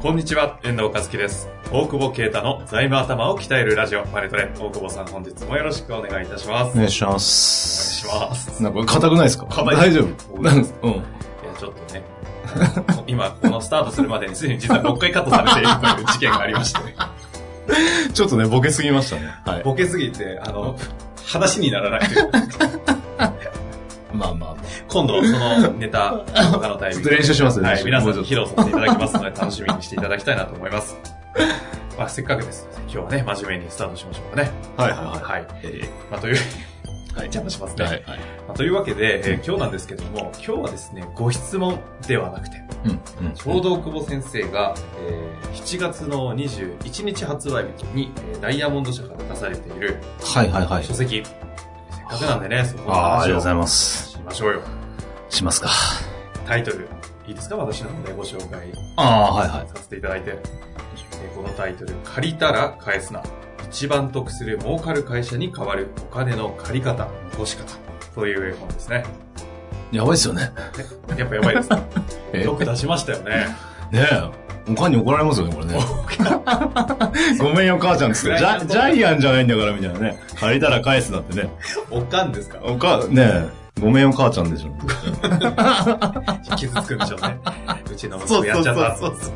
こんにちは、遠藤和樹です。大久保啓太の財務頭を鍛えるラジオ、マネトレ。大久保さん、本日もよろしくお願いいたします。お願いします。お願いします。なんか硬くないですか？硬い大丈夫？うん。いや、ちょっとね、今、このスタートするまでにすでに実は6回カットされているという事件がありまして、ちょっとね、ボケすぎましたね。はい。ボケすぎて、あの、話にならないとまあまあ。今度、そのネタ、他のタイミングでちょっと練習しますねはい、皆さんに披露させていただきますので、楽しみにしていただきたいなと思います。まあ、せっかくですので、今日はね、真面目にスタートしましょうかね。はいはいははい。い。えまあ、という、はい邪魔しますー、ね。はいはい。まあ、というわけで、えー今日なんですけども、今日はですね、ご質問ではなくて、うん。うん。ちょうど久保先生が、えー7月の21日発売日に、えーダイヤモンド社から出されているはいはいはい書。籍、くなんでね、そこのああ、ありがとうございます。しましょうよ。しますか。タイトル、いいですか？私の方でご紹介ああ、はいはい。させていただいて、えーこのタイトル、借りたら返すな。一番得する儲かる会社に変わるお金の借り方、残し方という絵本ですね。やばいっすよね。やっぱやばいですか えよく出しましたよね。ねえ。おかんに怒られますよね、これね。ごめんよ、母ちゃんっつって。ジャジャイアンじゃないんだから、みたいなね。借りたら返すなってね。おかんですか？おか、ねえ。ごめんよ、母ちゃんでしょ。傷つくんでしょうね。うちの息子やっちゃった。そうそうそう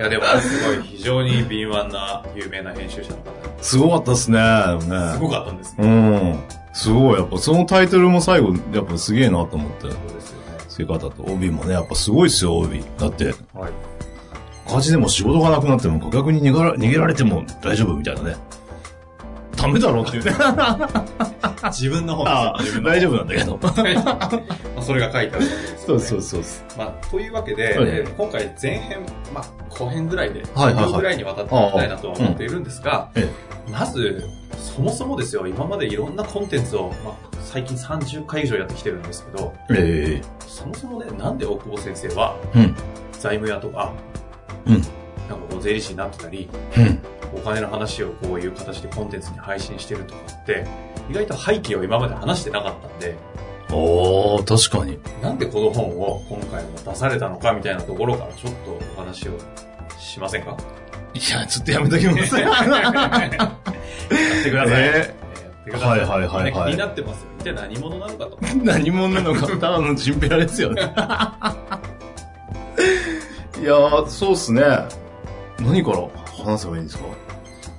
いや、でも、すごい、非常に敏腕な、有名な編集者の方。すごかったっすね。ねすごかったんですね。うん。すごい。やっぱそのタイトルも最後、やっぱすげえなと思って。そうですよね。付け方と帯もね、やっぱすごいっすよ、帯。だって、はい。赤字でも仕事がなくなっても顧客に逃げら逃げられても大丈夫みたいなね。ダメだろって言って。自分の本ああですよ。大丈夫なんだけど。夫。まあ、それが書いてあるわけですよね、そうそうそう。まあ、というわけで、はいえー今回前編、まあ、後編ぐらいで、はいはいはい後ぐらいにわたっていきたいなとは思っているんですが、えまず、そもそもですよ、今までいろんなコンテンツを、まあ、最近30回以上やってきてるんですけど、えそもそもね、なんで大久保先生は、えうん。財務屋とか、うん。なんかこう税理士になってたり、うん。お金の話をこういう形でコンテンツに配信してるとかって、意外と背景を今まで話してなかったんで、おー、確かに。なんでこの本を今回も出されたのかみたいなところからちょっとお話をしませんか？いや、ちょっとやめときます。やってください。えやってくださはいはいはいはいね気になってますよ。一体何者なのかと。何者なのか、ただのチンペラですよね。いやー、そうっすね。何から？話せばいいんですか？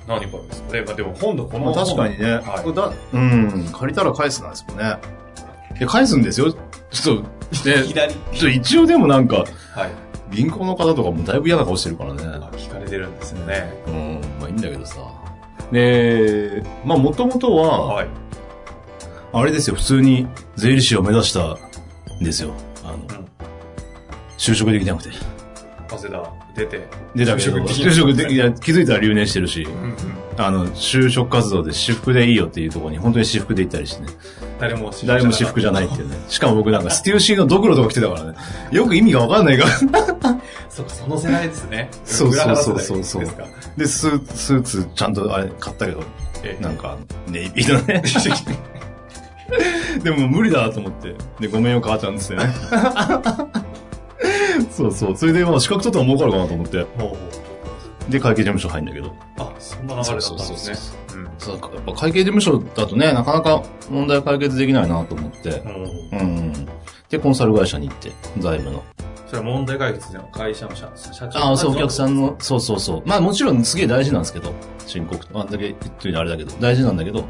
何からですか？ね。まあでも本のこまあ。確かにね、はいだうん、借りたら返すなんですもんね。いや、返すんですよ。ちょっと、ね、左。ちょっと一応でもなんか、はい。銀行の方とかもだいぶ嫌な顔してるからね。あ聞かれてるんですよね。うん、まあいいんだけどさ。で、まあもともとは、はい。あれですよ、普通に税理士を目指したんですよ。あの、ん就職できなくて。早稲田出て。で、だけど、就職でき就職で、いや、気づいたら留年してるし、うんうん。あの、就職活動で私服でいいよっていうところに本当に私服で行ったりしてね。誰も誰も私服じゃないっていうね。しかも僕なんかステューシーのドクロとか着てたからね。よく意味がわかんないから。そうか、その世代ですね。そうそうそう裏そうそうでスーツ、スーツちゃんとあれ買ったけど、ええなんか、ネイビーのね。でも無理だなと思って。で、ごめんよ母ちゃんですよね。そうそう。それでまあ資格取ったら儲かるかなと思って。ほうほう。で、会計事務所入んだけど。あ、そんな流れだったんですね。そうそううんそうやっぱ会計事務所だとね、なかなか問題解決できないなと思って。うんうん。で、コンサル会社に行って、財務の。それは問題解決でも会社の社社長ああ、そう、お客さんの、そうそうそう。まあもちろんすげえ大事なんですけど、申告と、あんだけ言ってるのあれだけど、大事なんだけど、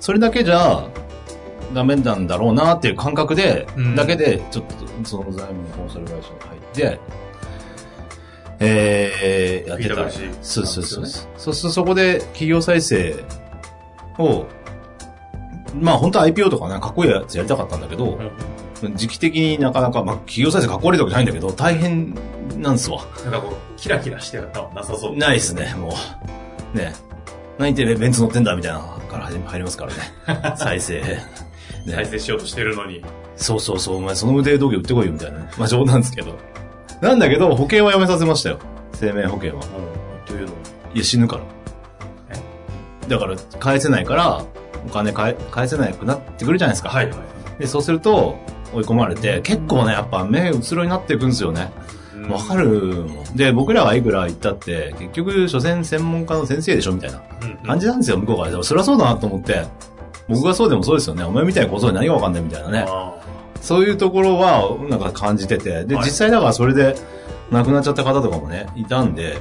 それだけじゃ、ダメなんだろうなっていう感覚で、うんだけで、ちょっと、その財務のコンサル会社に入って、えー、やってた。PWC そうそうそう。そうするとそこで企業再生を、まあ本当は IPO とかね、かっこいいやつやりたかったんだけど、時期的になかなか、まあ企業再生かっこ悪いとかじゃないんだけど、大変なんすわ。なんかこう、キラキラしてるのはなさそう。ないっすね、もう。ね。何言ってベンツ乗ってんだみたいなのから入りますからね。再生。ね再生しようとしてるのに。そうそうそう、お前その腕時計売ってこいよみたいなね。まあ冗談ですけど。なんだけど、保険はやめさせましたよ。生命保険は。というのいや、死ぬから。だから、返せないから、お金返返せなくなってくるじゃないですか。はいはい。で、そうすると、追い込まれて、結構ね、やっぱ目うつろになっていくんですよね。わかるもん。で、僕らはいくら言ったって、結局、所詮専門家の先生でしょみたいな感じなんですよ、向こうから。でもそりゃそうだなと思って。僕がそうでもそうですよね。お前みたいなことに何がわかんないみたいなね。あそういうところは、なんか感じてて。で、はい実際だからそれで亡くなっちゃった方とかもね、いたんで、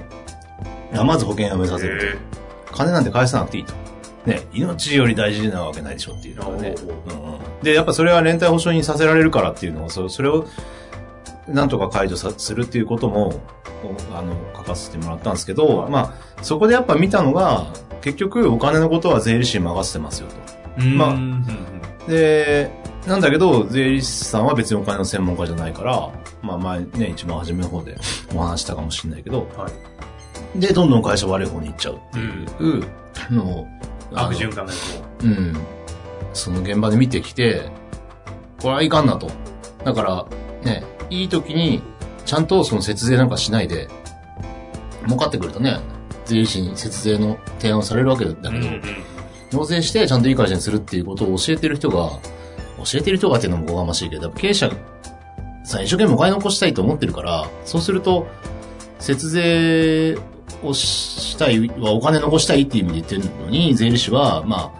まず保険やめさーせると。へ金なんて返さなくていいと。ね、命より大事なわけないでしょっていうのがね。おううんうんで、やっぱそれは連帯保証にさせられるからっていうのを、そそれを、なんとか解除さするっていうことも、おあの、書かせてもらったんですけど、はいまあ、そこでやっぱ見たのが、結局お金のことは税理士に任せてますよと。ーまあうんうんで、なんだけど、税理士さんは別にお金の専門家じゃないから、まあ前ね、一番初めの方でお話したかもしれないけど、うんはい。で、どんどん会社悪い方に行っちゃうっていうのを、悪循環のやつうん。その現場で見てきて、これはいかんなと。だから、ね、いい時に、ちゃんとその節税なんかしないで、儲かってくるとね、税理士に節税の提案をされるわけだけど、うんうん納税してちゃんといい会社にするっていうことを教えてる人が、教えてる人がっていうのもおがましいけど、やっぱ経営者さん一生懸命お金残したいと思ってるから、そうすると、節税をしたい、はお金残したいっていう意味で言ってるのに、税理士は、ま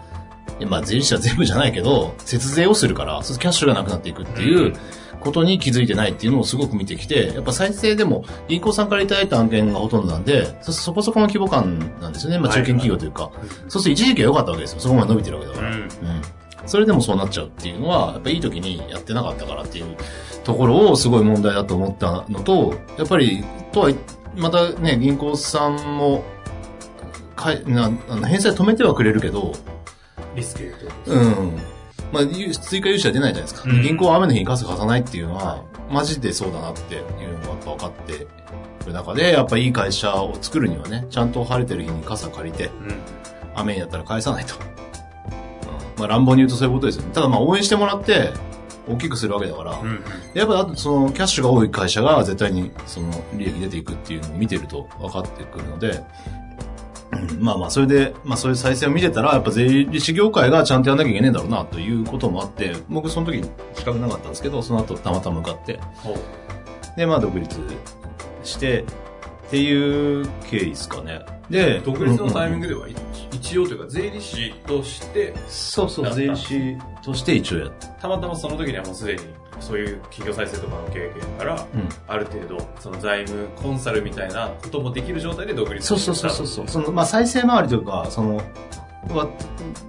あ、まあ税理士は全部じゃないけど、節税をするから、そうするとキャッシュがなくなっていくっていうことに気づいてないっていうのをすごく見てきて、やっぱ再生でも銀行さんからいただいた案件がほとんどなんで、そそこそこの規模感なんですよね。まあ中堅企業というか。そうすると一時期は良かったわけですよ。そこまで伸びてるわけだから。うんうん。それでもそうなっちゃうっていうのは、やっぱいい時にやってなかったからっていうところをすごい問題だと思ったのと、やっぱり、とは、またね、銀行さんも、かいな返済止めてはくれるけど、リスクうん。まあ、融追加融資は出ないじゃないですか。うん銀行は雨の日に傘貸さないっていうのは、マジでそうだなっていうのがやっぱ分かってる中で、やっぱいい会社を作るにはね、ちゃんと晴れてる日に傘借りて、うん。雨になったら返さないと。うんまあ乱暴に言うとそういうことですよね。ただまあ応援してもらって、大きくするわけだから、うん。やっぱあとそのキャッシュが多い会社が絶対にその利益出ていくっていうのを見てると分かってくるので、うんまあまあそれで、まあそういう再生を見てたら、やっぱ税理士業界がちゃんとやんなきゃいけないんだろうなということもあって、僕その時資格なかったんですけど、その後たまたま受かって。でまあ独立して、っていう経緯ですかね。で、独立のタイミンググでは、い一応というか、税理士として、そうそう、税理士として一応やって。たまたまその時にはもうすでに、そういう企業再生とかの経験から、うん。ある程度、その財務コンサルみたいなこともできる状態で独立そうそうそうそうそう。その、まあ、再生回りというか、その、は、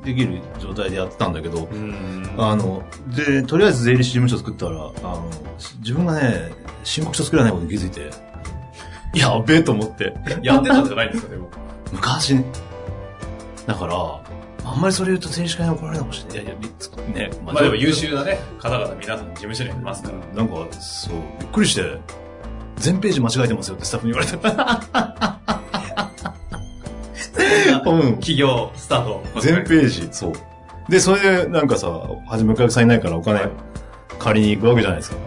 できる状態でやってたんだけど、うん。あの、で、とりあえず税理士事務所作ったら、あの、自分がね、申告書作らないことに気づいて、やべえと思って。やってたんじゃないんですか、でも。昔ね。だから、あんまりそれ言うと税理士会に怒られるかもしれない。いやいや、つね。まあでも優秀なね、方々皆さん事務所にはいますから。なんか、そう、びっくりして、全ページ間違えてますよってスタッフに言われて。うん。企業、スタート。全ページ、そう。で、それで、なんかさ、初めお客さんいないからお金はい借りに行くわけじゃないですか。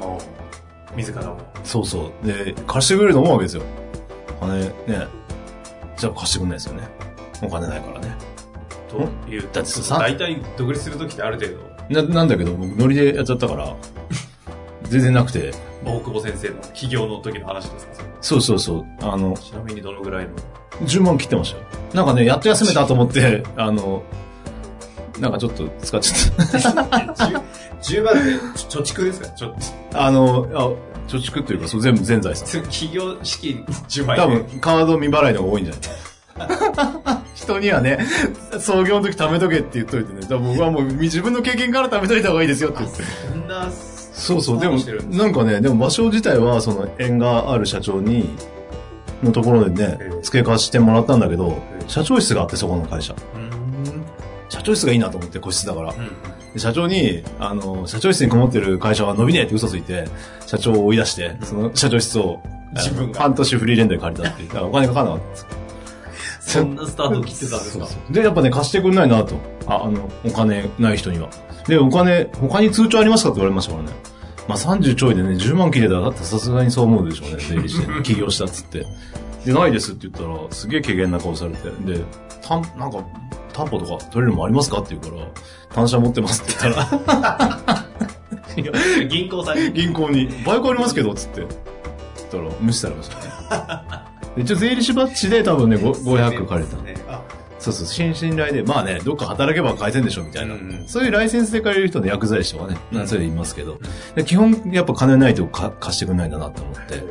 自らも。そうそう。で、貸してくれると思うわけですよ。金、ね。じゃあ貸してくんないですよね。お金ないからね。というだってさ大体独立するときってある程度、な、なんだけど、僕ノリでやっちゃったから、全然なくて。大久保先生の起業の時の話ですか？そうそうそう。あの、ちなみにどのぐらいの？10万切ってましたよ。なんかね、やっと休めたと思って、あの、なんかちょっと使っちゃっ 10, 万で貯蓄ですか？ちょた。あの、あ貯蓄っていうか、そう全部全財産。企業資金10万多円分、カード未払いの方が多いんじゃない？人にはね、創業の時貯めとけって言っといてね。だ僕はもう自分の経験から貯めといた方がいいですよって言って。そんなそうそう、でもなんかね、でも場所自体は、その縁がある社長に、のところでねええ、付け貸してもらったんだけどえ、え社長室があって、そこの会社。社社長室がいいなと思って、個室だから。社長に、あの、社長室にこもってる会社は伸びねえって嘘ついて、社長を追い出して、その社長室を、自分が半年フリーレンドで借りたっていう。だからお金かかんなかったんですそんなスタート切ってたんですか？で、やっぱね、貸してくんないなと。あ、あの、お金ない人には。で、お金、他に通帳ありますかって言われましたからね。まあ30ちょいでね、10万切れたら、だってさすがにそう思うでしょうね、税理士で。起業したっつって。で、ないですって言ったら、すげえ軽減な顔されて。で、たん、なんか、担保とか取れるのもありますかって言うから、単車持ってますって言ったら、銀行さんに。銀行に、バイクありますけど、つって。言ったら、無視されましたね。で一応税理士バッジで多分ね、ご500借りた。そうそう、新信頼で、まあね、どっか働けば返せんでしょ、みたいな。うんうんそういうライセンスで借りる人で薬剤師とかね、なんそれいますけど、で基本、やっぱ金ないとか貸してくれないんだなと思って。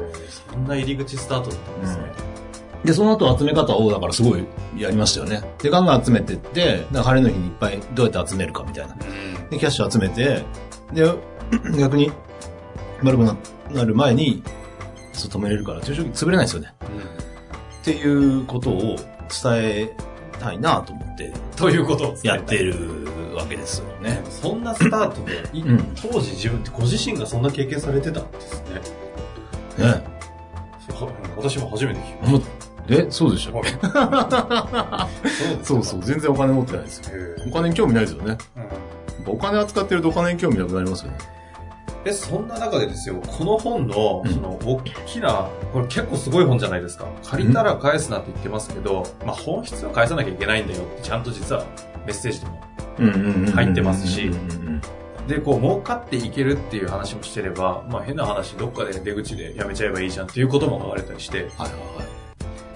そんな入り口スタートだったんですね。で、その後集め方を、だからすごいやりましたよね。で、ガンガン集めてって、だから晴れの日にいっぱいどうやって集めるかみたいな。うん。で、キャッシュ集めて、で、逆に、悪くななる前に、そう止めれるから、中小企業潰れないですよね。っていうことを伝えたいなと思って、ということをやってるわけですよね。そんなスタートで、いうん当時自分ってご自身がそんな経験されてたんですね。ね。私も初めて聞きまもうえ、そうでしょした。そうそう、全然お金持ってないですよ。へお金に興味ないですよね。うんお金扱ってるとお金に興味なくなりますよね。え、そんな中でですよ、この本の、うんその、大きな、これ結構すごい本じゃないですか。借りたら返すなって言ってますけど、まあ本質は返さなきゃいけないんだよって、ちゃんと実はメッセージでも。入ってますしで、こう、儲かっていけるっていう話もしてれば、まあ変な話、どっかで出口でやめちゃえばいいじゃんっていうことも書かれたりして、はいはいは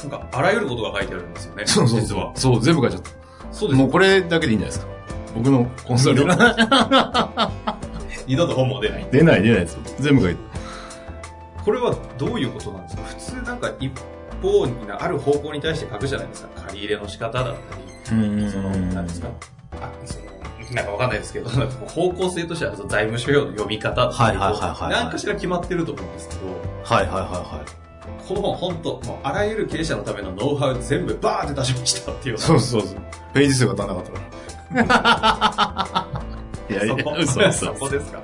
い。なんか、あらゆることが書いてあるんですよね。そうそう実は。そう、全部書いちゃっそうた。もうこれだけでいいんじゃないですか。僕のコンサル二度と本も出ない。出ない出ないですよ。全部書いて。これはどういうことなんですか？普通なんか一方にな、ある方向に対して書くじゃないですか。借り入れの仕方だったり、うんその、なんですか？あ、その、なんかわかんないですけど、方向性としては財務諸表の読み方だったり、はいはいはいはいなんかしら決まってると思うんですけど、はいはいはいはい。この本本当もうあらゆる経営者のためのノウハウ全部バーって出しましたっていうそうそうそう。ページ数が足らなかったから。いやいや、そこそこですか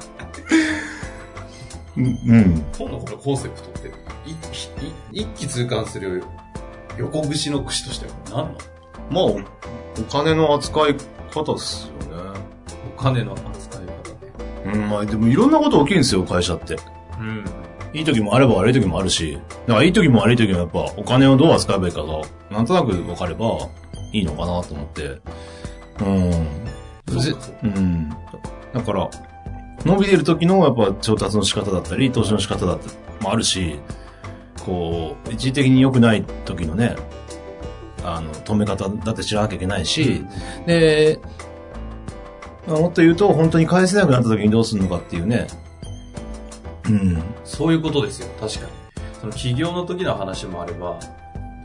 うんうん。本のこのコンセプトって、一気通貫する横串の串としては何なの？まあ、おお金の扱い方ですよね。お金の扱い方ね。うん、まあでもいろんなこと起きるんですよ、会社って。うん。いい時もあれば悪い時もあるし、だからいい時も悪い時もやっぱお金をどう扱えばいいかが、なんとなく分かればいいのかなと思って。うん。うん。だから、伸びてる時のやっぱ調達の仕方だったり、投資の仕方だったりもあるし、こう、一時的に良くない時のね、あの、止め方だって知らなきゃいけないし、で、まあもっと言うと、本当に返せなくなった時にどうするのかっていうね。うん。そういうことですよ、確かに。その起業の時の話もあれば、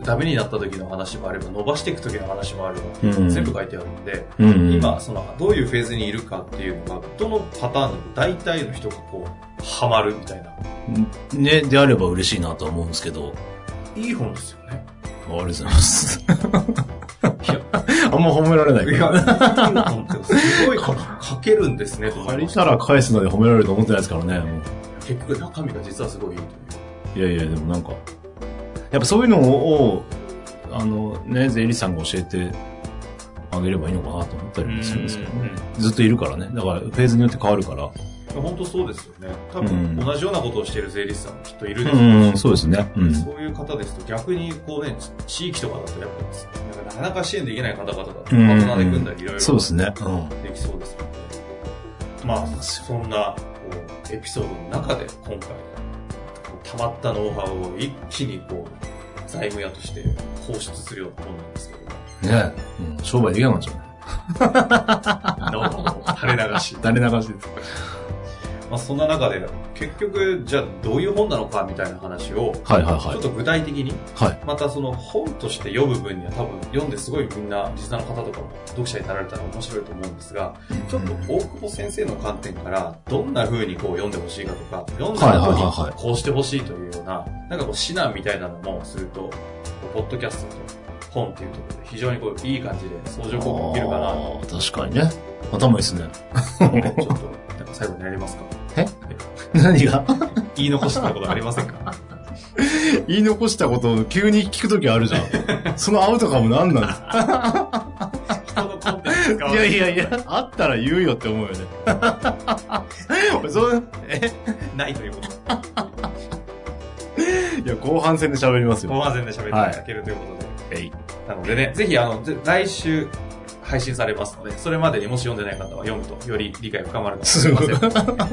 ダメになった時の話もあれば、伸ばしていく時の話もあれば、うん全部書いてあるんで、うん。今、その、どういうフェーズにいるかっていうのが、どのパターンでも大体の人がこう、ハマるみたいな。ね、であれば嬉しいなとは思うんですけど。いい本ですよね。ありがとうございます。いや、あんま褒められないいや、すごい書けるんですね、借りたら返すので褒められると思ってないですからね。結局中身が実はすごいいいという。いやいや、でもなんか、やっぱそういうのを、あのね、税理士さんが教えてあげればいいのかなと思ったりもするんですけどね。ずっといるからね。だからフェーズによって変わるから。本当そうですよね。多うん分、同じようなことをしている税理士さんもきっといるでしょうし、うん、そうですね。うん。そういう方ですと逆にこうね、地域とかだとやっぱ、なかなか支援できない方々だとパートナーで組んだりいろいろそうですね。うん。できそうですので、まあ、そんなこうエピソードの中で今回、溜まったノウハウを一気にこう、財務屋として放出するような本なんですけども、ねうん、商売できなくなっちゃう。ノウハウを垂れ流し。垂れ流しです。まあ、そんな中で、結局、じゃあどういう本なのかみたいな話を、はいはいはい。ちょっと具体的に、はい。またその本として読む分には多分読んですごいみんな、リスナーの方とかも読者になられたら面白いと思うんですが、ちょっと大久保先生の観点から、どんな風にこう読んでほしいかとか、読んだ後はいはいはいはいにこうしてほしいというような、なんかこう指南みたいなのもすると、ポッドキャストと本っていうところで非常にこういい感じで相乗効果起きるかな確かにね。頭いいですね。ちょっと、最後にやりますか？え？何が？言い残したことありませんか？言い残したことを急に聞くときあるじゃん。そのアウトカム何なんです人のコンテンツ使わいやいやいや、あったら言うよって思うよね。俺そう、え？ないということ。いや、後半戦で喋りますよ。後半戦で喋っていただけるということで。なのでね、ぜひ、あの、ぜ来週配信されますので、それまでにもし読んでない方は読むと、より理解深まるかもしすごい。れません。は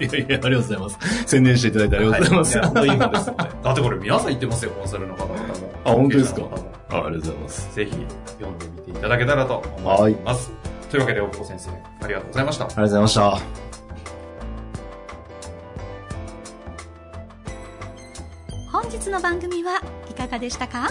いいやいや、ありがとうございます。宣伝していただいてありがとうございます。はい、本当いいもんですので。だってこれ皆さん言ってますよ、コンサルの方々も。あ本当ですか？あありがとうございます。ぜひ、読んでみていただけたらと思います。というわけで、大久保先生、ありがとうございました。ありがとうございました。本日の番組はいかがでしたか？